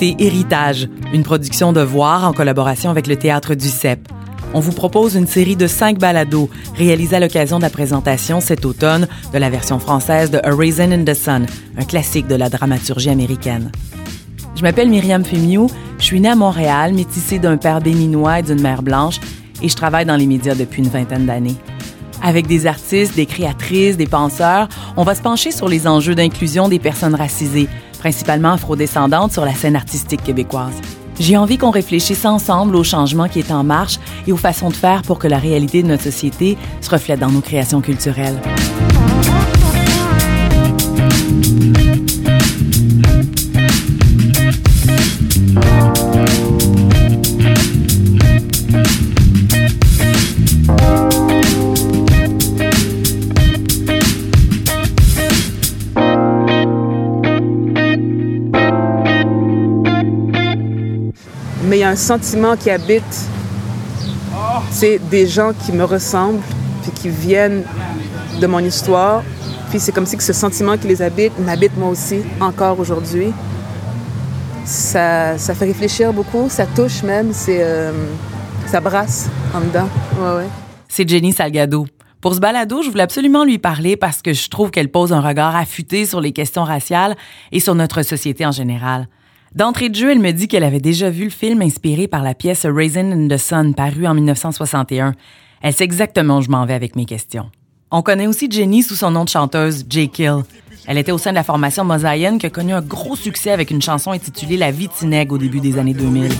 Héritage, une production de Voir en collaboration avec le Théâtre du CEP. On vous propose une série de cinq balados réalisés à l'occasion de la présentation cet automne de la version française de A Raisin in the Sun, un classique de la dramaturgie américaine. Je m'appelle Myriam Femiou, je suis née à Montréal, métissée d'un père béninois et d'une mère blanche, et je travaille dans les médias depuis une vingtaine d'années. Avec des artistes, des créatrices, des penseurs, on va se pencher sur les enjeux d'inclusion des personnes racisées, principalement afrodescendantes sur la scène artistique québécoise. J'ai envie qu'on réfléchisse ensemble au changement qui est en marche et aux façons de faire pour que la réalité de notre société se reflète dans nos créations culturelles. Un sentiment qui habite. C'est des gens qui me ressemblent, puis qui viennent de mon histoire. Puis c'est comme si que ce sentiment qui les habite m'habite moi aussi, encore aujourd'hui. Ça, ça fait réfléchir beaucoup, ça touche même, c'est, euh, ça brasse en dedans. Ouais, ouais. C'est Jenny Salgado. Pour ce balado, je voulais absolument lui parler parce que je trouve qu'elle pose un regard affûté sur les questions raciales et sur notre société en général. D'entrée de jeu, elle me dit qu'elle avait déjà vu le film inspiré par la pièce Raisin in the Sun paru en 1961. Elle sait exactement où je m'en vais avec mes questions. On connaît aussi Jenny sous son nom de chanteuse, J. Kill. Elle était au sein de la formation Mosaïenne qui a connu un gros succès avec une chanson intitulée La vie Tineg au début des années 2000.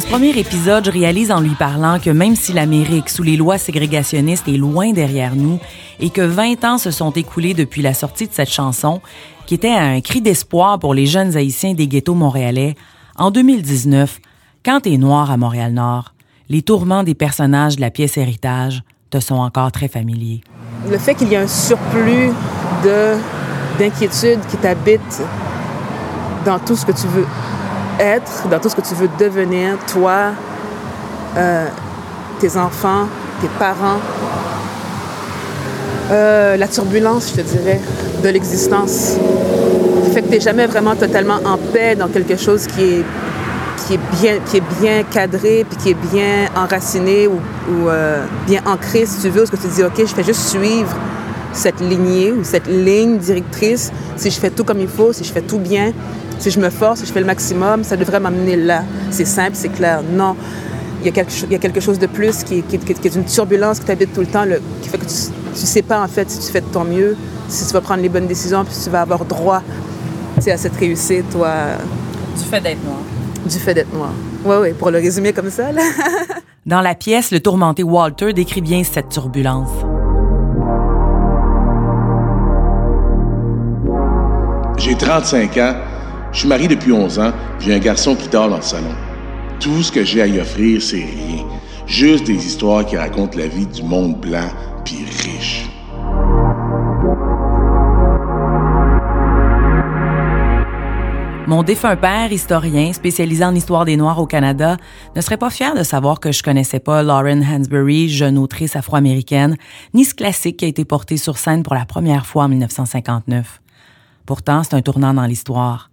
Dans ce premier épisode, je réalise en lui parlant que même si l'Amérique, sous les lois ségrégationnistes, est loin derrière nous et que 20 ans se sont écoulés depuis la sortie de cette chanson, qui était un cri d'espoir pour les jeunes haïtiens des ghettos montréalais, en 2019, quand t'es noir à Montréal-Nord, les tourments des personnages de la pièce Héritage te sont encore très familiers. Le fait qu'il y ait un surplus de, d'inquiétude qui t'habite dans tout ce que tu veux être, dans tout ce que tu veux devenir, toi, euh, tes enfants, tes parents. Euh, la turbulence, je te dirais, de l'existence. Fait que tu n'es jamais vraiment totalement en paix dans quelque chose qui est, qui est, bien, qui est bien cadré, puis qui est bien enraciné ou, euh, bien ancré, si tu veux, ce que tu dis, OK, je fais juste suivre cette lignée ou cette ligne directrice. Si je fais tout comme il faut, si je fais tout bien, si je me force, si je fais le maximum, ça devrait m'amener là. C'est simple, c'est clair. Non. Il y, a quelque, il y a quelque chose de plus qui, qui, qui, qui est une turbulence qui t'habite tout le temps, le, qui fait que tu ne sais pas, en fait, si tu fais de ton mieux, si tu vas prendre les bonnes décisions, puis si tu vas avoir droit à cette réussite, toi. Du fait d'être noir. Du fait d'être noir. Oui, oui, pour le résumer comme ça. Là. Dans la pièce, le tourmenté Walter décrit bien cette turbulence. J'ai 35 ans. Je suis marié depuis 11 ans, j'ai un garçon qui dort dans le salon. Tout ce que j'ai à y offrir, c'est rien. Juste des histoires qui racontent la vie du monde blanc puis riche. Mon défunt père, historien, spécialisé en histoire des Noirs au Canada, ne serait pas fier de savoir que je connaissais pas Lauren Hansberry, jeune autrice afro-américaine, ni ce classique qui a été porté sur scène pour la première fois en 1959. Pourtant, c'est un tournant dans l'histoire.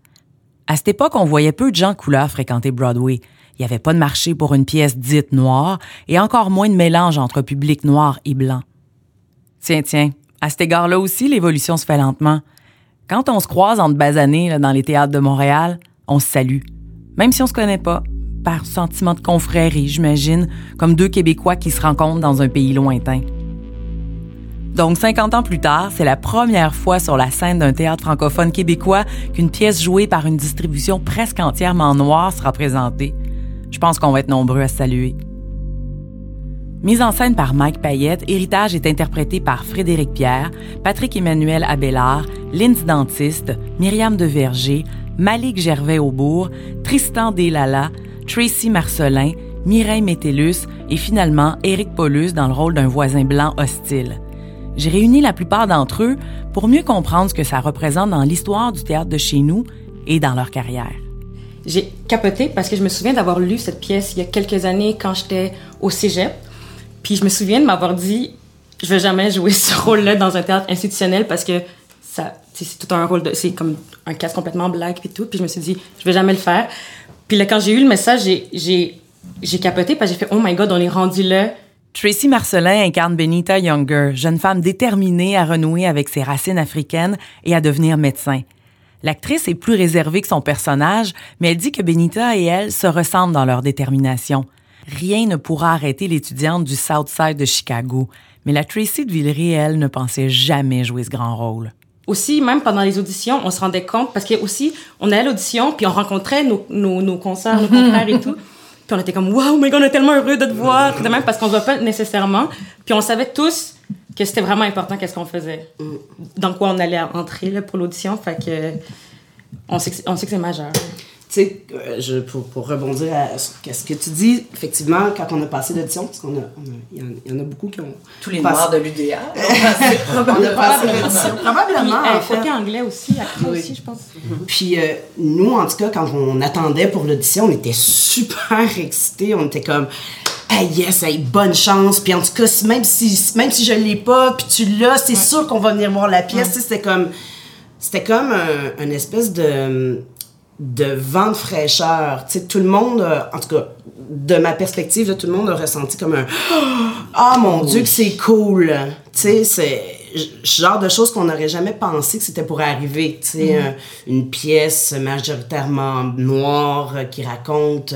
À cette époque, on voyait peu de gens couleurs fréquenter Broadway. Il n'y avait pas de marché pour une pièce dite noire et encore moins de mélange entre public noir et blanc. Tiens, tiens, à cet égard-là aussi, l'évolution se fait lentement. Quand on se croise entre basanés dans les théâtres de Montréal, on se salue. Même si on se connaît pas, par sentiment de confrérie, j'imagine, comme deux Québécois qui se rencontrent dans un pays lointain. Donc, 50 ans plus tard, c'est la première fois sur la scène d'un théâtre francophone québécois qu'une pièce jouée par une distribution presque entièrement noire sera présentée. Je pense qu'on va être nombreux à saluer. Mise en scène par Mike Payette, Héritage est interprété par Frédéric Pierre, Patrick Emmanuel Abélard, Lindsay Dentiste, Myriam Deverger, Malik Gervais-Aubourg, Tristan Delala, Tracy Marcelin, Mireille Métellus et finalement Éric Paulus dans le rôle d'un voisin blanc hostile. J'ai réuni la plupart d'entre eux pour mieux comprendre ce que ça représente dans l'histoire du théâtre de chez nous et dans leur carrière. J'ai capoté parce que je me souviens d'avoir lu cette pièce il y a quelques années quand j'étais au cégep. Puis je me souviens de m'avoir dit, je vais jamais jouer ce rôle-là dans un théâtre institutionnel parce que ça, c'est tout un rôle de, c'est comme un casque complètement black puis tout. Puis je me suis dit, je vais jamais le faire. Puis là, quand j'ai eu le message, j'ai, j'ai capoté parce que j'ai fait, oh my god, on est rendu là. Tracy Marcelin incarne Benita Younger, jeune femme déterminée à renouer avec ses racines africaines et à devenir médecin. L'actrice est plus réservée que son personnage, mais elle dit que Benita et elle se ressemblent dans leur détermination. Rien ne pourra arrêter l'étudiante du South Side de Chicago, mais la Tracy de Villeray, elle, ne pensait jamais jouer ce grand rôle. Aussi, même pendant les auditions, on se rendait compte, parce que aussi, on allait à l'audition, puis on rencontrait nos, nos, nos concerts, nos confrères et tout. Puis on était comme, wow, my god, on est tellement heureux de te voir. De même parce qu'on ne voit pas nécessairement. Puis on savait tous que c'était vraiment important qu'est-ce qu'on faisait. Dans quoi on allait entrer là, pour l'audition. Fait que on sait que, on sait que c'est majeur. Tu sais, euh, je, pour, pour rebondir à ce que- ce que tu dis, effectivement, quand on a passé l'audition, parce qu'on a, il y, en- il y en a beaucoup qui ont. Tous les passé- noirs de l'UDA. On a passé l'audition. Puis, Probablement. elle en fait. anglais aussi, après Oui. aussi, je pense. Puis euh, nous, en tout cas, quand on attendait pour l'audition, on était super excités. On était comme, hey, yes, hey, bonne chance. Puis en tout cas, si- même si, même si je l'ai pas, puis tu l'as, c'est sûr qu'on va venir voir la pièce. Tu sais, C'était comme, c'était comme un, une espèce de, de vent de fraîcheur. Tu sais, tout le monde, euh, en tout cas, de ma perspective, là, tout le monde a ressenti comme un Ah mon Dieu, que c'est cool. Tu sais, c'est ce genre de choses qu'on n'aurait jamais pensé que c'était pour arriver. Tu sais, un- une pièce majoritairement noire euh, qui raconte.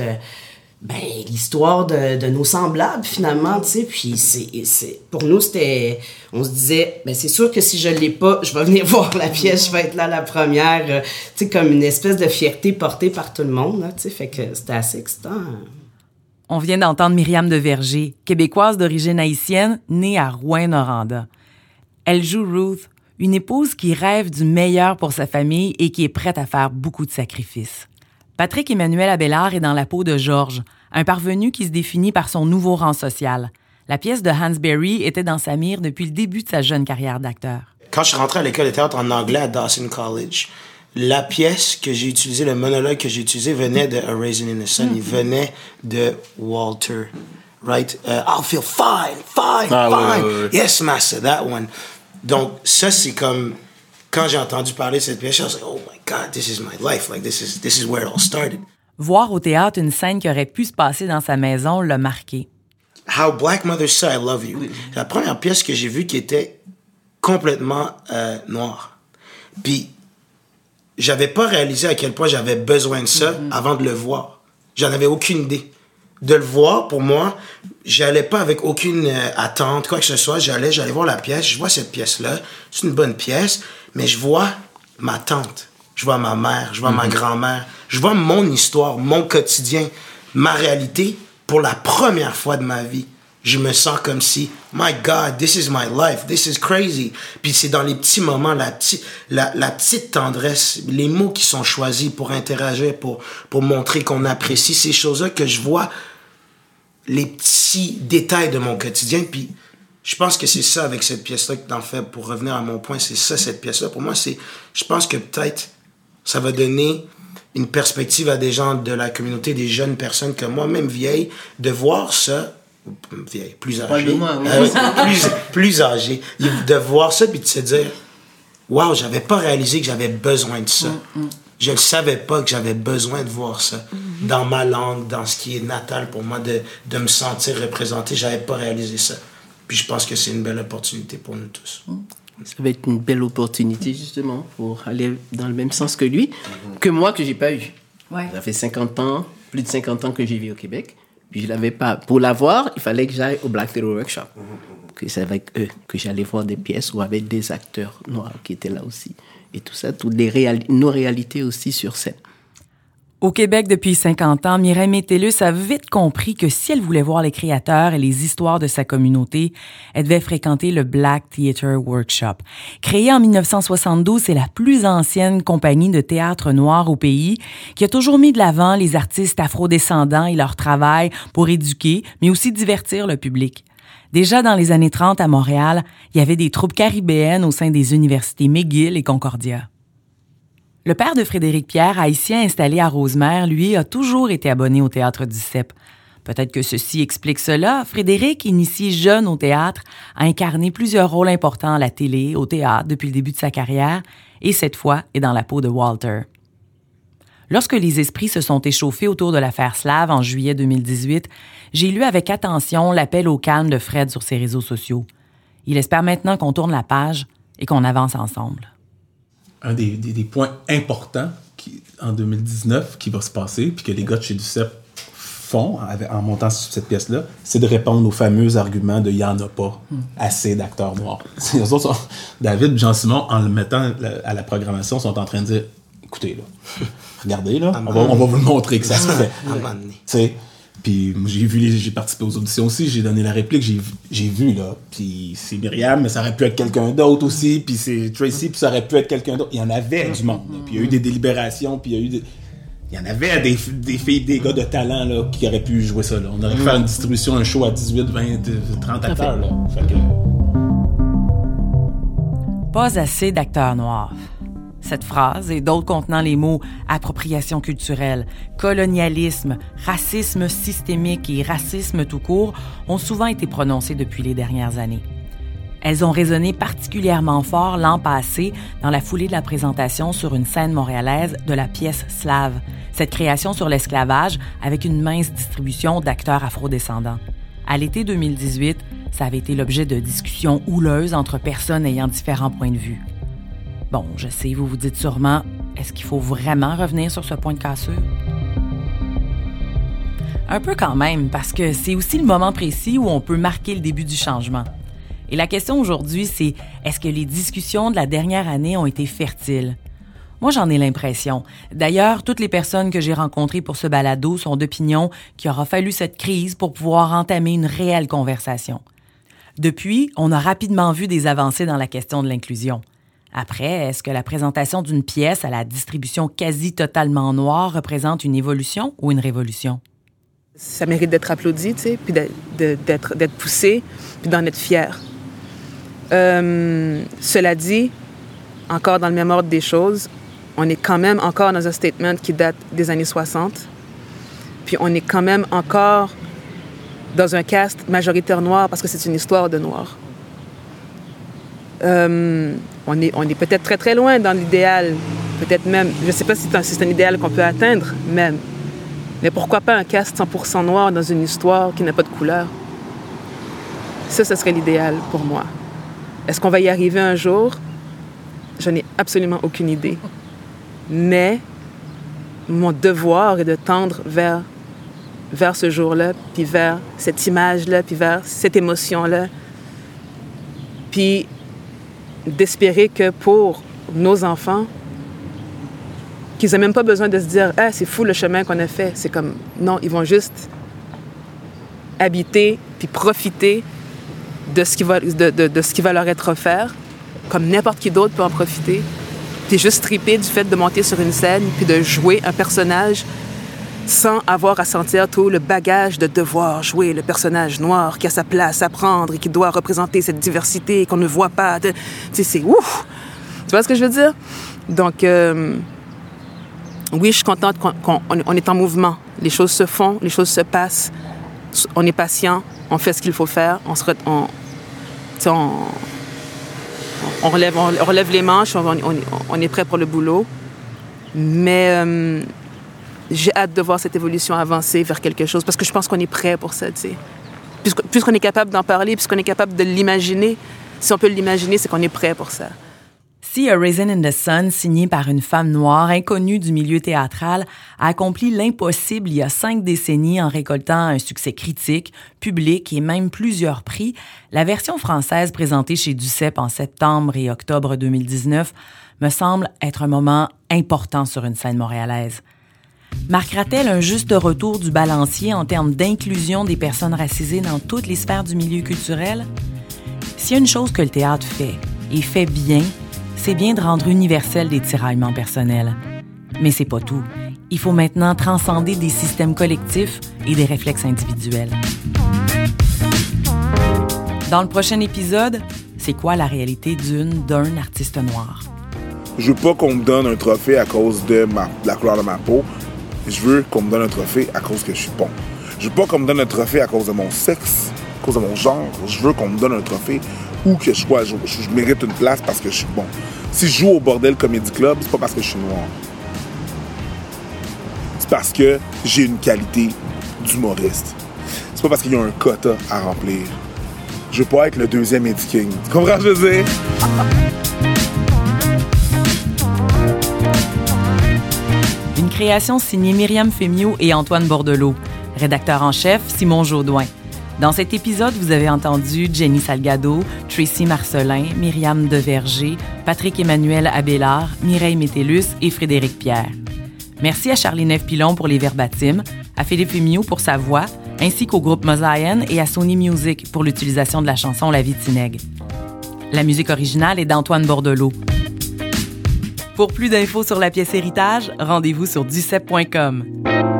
Ben, l'histoire de, de nos semblables, finalement, tu sais. Puis, c'est, pour nous, c'était... On se disait, ben, c'est sûr que si je l'ai pas, je vais venir voir la pièce, je vais être là la première. euh, tu sais, comme une espèce de fierté portée par tout le monde, tu sais. Fait que c'était assez excitant. On vient d'entendre Myriam de Verger, québécoise d'origine haïtienne, née à Rouen-Noranda. Elle joue Ruth, une épouse qui rêve du meilleur pour sa famille et qui est prête à faire beaucoup de sacrifices. Patrick Emmanuel Abélard est dans la peau de Georges, un parvenu qui se définit par son nouveau rang social. La pièce de Hans Berry était dans sa mire depuis le début de sa jeune carrière d'acteur. Quand je suis rentré à l'école de théâtre en anglais à Dawson College, la pièce que j'ai utilisée, le monologue que j'ai utilisé venait de A Raisin in the Sun. Il venait de Walter. Right? Uh, I'll feel fine, fine, Ah, ouais, fine. ouais, ouais. Yes, master, that one. Donc, ça, c'est comme. Quand j'ai entendu parler de cette pièce, je me like, oh my God, this is my life. Like, this is, this is where it all started. Voir au théâtre une scène qui aurait pu se passer dans sa maison l'a marqué. How Black Mother Say I Love You. C'est la première pièce que j'ai vue qui était complètement euh, noire. Puis, j'avais pas réalisé à quel point j'avais besoin de ça avant de le voir. J'en avais aucune idée. De le voir, pour moi, j'allais pas avec aucune euh, attente, quoi que ce soit. J'allais, j'allais voir la pièce. Je vois cette pièce-là. C'est une bonne pièce, mais je vois ma tante. Je vois ma mère. Je vois ma grand-mère. Je vois mon histoire, mon quotidien, ma réalité pour la première fois de ma vie. Je me sens comme si, my God, this is my life, this is crazy. Puis c'est dans les petits moments, la, petite la, la petite tendresse, les mots qui sont choisis pour interagir, pour, pour montrer qu'on apprécie ces choses-là que je vois les petits détails de mon quotidien. Puis je pense que c'est ça avec cette pièce-là que t'en fais, pour revenir à mon point, c'est ça cette pièce-là. Pour moi, c'est, je pense que peut-être ça va donner une perspective à des gens de la communauté, des jeunes personnes comme moi, même vieilles, de voir ça, ou vieille, plus âgées, moi, oui. euh, plus, plus âgées, de voir ça puis de se dire, waouh, j'avais pas réalisé que j'avais besoin de ça. Je ne savais pas que j'avais besoin de voir ça dans ma langue, dans ce qui est natal pour moi, de, de me sentir représenté. J'avais pas réalisé ça. Puis je pense que c'est une belle opportunité pour nous tous. Ça va être une belle opportunité, justement, pour aller dans le même sens que lui, que moi, que j'ai pas eu. Ouais. Ça fait 50 ans, plus de 50 ans que j'ai vis au Québec. Puis je l'avais pas. Pour l'avoir, il fallait que j'aille au Black Theatre Workshop. Que c'est avec eux que j'allais voir des pièces ou avec des acteurs noirs qui étaient là aussi. Et tout ça, toutes les réali- nos réalités aussi sur scène. Au Québec depuis 50 ans, Mireille Métellus a vite compris que si elle voulait voir les créateurs et les histoires de sa communauté, elle devait fréquenter le Black Theatre Workshop. Créé en 1972, c'est la plus ancienne compagnie de théâtre noir au pays qui a toujours mis de l'avant les artistes afrodescendants et leur travail pour éduquer, mais aussi divertir le public. Déjà dans les années 30 à Montréal, il y avait des troupes caribéennes au sein des universités McGill et Concordia. Le père de Frédéric Pierre, haïtien installé à Rosemère, lui, a toujours été abonné au théâtre du CEP. Peut-être que ceci explique cela. Frédéric, initié jeune au théâtre, a incarné plusieurs rôles importants à la télé, au théâtre depuis le début de sa carrière, et cette fois est dans la peau de Walter. Lorsque les esprits se sont échauffés autour de l'affaire Slave en juillet 2018, j'ai lu avec attention l'appel au calme de Fred sur ses réseaux sociaux. Il espère maintenant qu'on tourne la page et qu'on avance ensemble. Un des, des- des points importants qui, en 2019 qui va se passer, puis que les gars de chez Ducep font avec- en montant sur cette pièce-là, c'est de répondre aux fameux arguments de « il n'y en a pas assez d'acteurs noirs ». C'est- eux autres sont- David et Jean-Simon, en le mettant à la programmation, sont en train de dire « écoutez, là, regardez, là, on va, on va vous le montrer que ça se fait ». Puis j'ai vu, les- j'ai participé aux auditions aussi, j'ai donné la réplique, j'ai j'ai vu, là, puis c'est Myriam, mais ça aurait pu être quelqu'un d'autre aussi, puis c'est Tracy, puis ça aurait pu être quelqu'un d'autre. Il y en avait du monde, puis il y a eu des délibérations, puis il y a eu des... Il y en avait des, des filles, des gars de talent là, qui auraient pu jouer ça. Là. On aurait pu faire une distribution, un show à 18, 20, 30 acteurs. Là. Pas assez d'acteurs noirs. Cette phrase et d'autres contenant les mots appropriation culturelle, colonialisme, racisme systémique et racisme tout court ont souvent été prononcés depuis les dernières années. Elles ont résonné particulièrement fort l'an passé dans la foulée de la présentation sur une scène montréalaise de la pièce Slave, cette création sur l'esclavage avec une mince distribution d'acteurs afrodescendants. À l'été 2018, ça avait été l'objet de discussions houleuses entre personnes ayant différents points de vue. Bon, je sais, vous vous dites sûrement, est-ce qu'il faut vraiment revenir sur ce point de cassure? Un peu quand même, parce que c'est aussi le moment précis où on peut marquer le début du changement. Et la question aujourd'hui, c'est est-ce que les discussions de la dernière année ont été fertiles? Moi, j'en ai l'impression. D'ailleurs, toutes les personnes que j'ai rencontrées pour ce balado sont d'opinion qu'il aura fallu cette crise pour pouvoir entamer une réelle conversation. Depuis, on a rapidement vu des avancées dans la question de l'inclusion. Après, est-ce que la présentation d'une pièce à la distribution quasi totalement noire représente une évolution ou une révolution? Ça mérite d'être applaudi, tu sais, puis d'être- poussé, puis d'en être fier. Euh, cela dit, encore dans le même ordre des choses, on est quand même encore dans un statement qui date des années 60. Puis on est quand même encore dans un cast majoritaire noir parce que c'est une histoire de noir. Euh, on est, on est peut-être très très loin dans l'idéal, peut-être même, je ne sais pas si c'est un, un idéal qu'on peut atteindre même, mais pourquoi pas un cast 100% noir dans une histoire qui n'a pas de couleur? Ça, ce serait l'idéal pour moi. Est-ce qu'on va y arriver un jour? Je n'ai absolument aucune idée. Mais mon devoir est de tendre vers, vers ce jour-là, puis vers cette image-là, puis vers cette émotion-là. Puis d'espérer que pour nos enfants, qu'ils n'aient même pas besoin de se dire Ah, c'est fou le chemin qu'on a fait. C'est comme non, ils vont juste habiter puis profiter de ce qui va, de, de- ce qui va leur être offert, comme n'importe qui d'autre peut en profiter. Puis juste triper du fait de monter sur une scène puis de jouer un personnage sans avoir à sentir tout le bagage de devoir jouer le personnage noir qui a sa place à prendre et qui doit représenter cette diversité qu'on ne voit pas. Tu sais, c'est ouf! Tu vois ce que je veux dire? Donc, euh, oui, je suis contente qu'on on- est en mouvement. Les choses se font, les choses se passent. On est patient, on fait ce qu'il faut faire, on se on, on relève, on relève les manches, on, on- on est prêt pour le boulot. Mais euh, j'ai hâte de voir cette évolution avancer vers quelque chose parce que je pense qu'on est prêt pour ça, tu sais. Puisqu'on est capable d'en parler, puisqu'on est capable de l'imaginer, si on peut l'imaginer, c'est qu'on est prêt pour ça. Si A Raisin in the Sun, signé par une femme noire inconnue du milieu théâtral, a accompli l'impossible il y a cinq décennies en récoltant un succès critique, public et même plusieurs prix, la version française présentée chez Duceppe en septembre et octobre 2019 me semble être un moment important sur une scène montréalaise. Marquera-t-elle un juste retour du balancier en termes d'inclusion des personnes racisées dans toutes les sphères du milieu culturel? S'il y a une chose que le théâtre fait, et fait bien, c'est bien de rendre universel des tiraillements personnels. Mais c'est pas tout. Il faut maintenant transcender des systèmes collectifs et des réflexes individuels. Dans le prochain épisode, c'est quoi la réalité d'une, d'un artiste noir? Je veux pas qu'on me donne un trophée à cause de, la couleur de ma peau. Je veux qu'on me donne un trophée à cause que je suis bon. Je veux pas qu'on me donne un trophée à cause de mon sexe, à cause de mon genre. Je veux qu'on me donne un trophée où que je sois. Je, mérite une place parce que je suis bon. Si je joue au Bordel Comedy Club, c'est pas parce que je suis noir. C'est parce que j'ai une qualité d'humoriste. C'est pas parce qu'il y a un quota à remplir. Je veux pas être le deuxième Eddie King. Tu comprends ce que je veux dire? Création signée Myriam Fémio et Antoine Bordelot. Rédacteur en chef, Simon Jaudoin. Dans cet épisode, vous avez entendu Jenny Salgado, Tracy Marcelin, Myriam Deverger, Patrick Emmanuel Abélard, Mireille Métellus et Frédéric Pierre. Merci à Charlie Neuf-Pilon pour les verbatims, à Philippe Fémio pour sa voix, ainsi qu'au groupe Mosaïen et à Sony Music pour l'utilisation de la chanson La Tineg. La musique originale est d'Antoine Bordelot. Pour plus d'infos sur la pièce Héritage, rendez-vous sur ducep.com.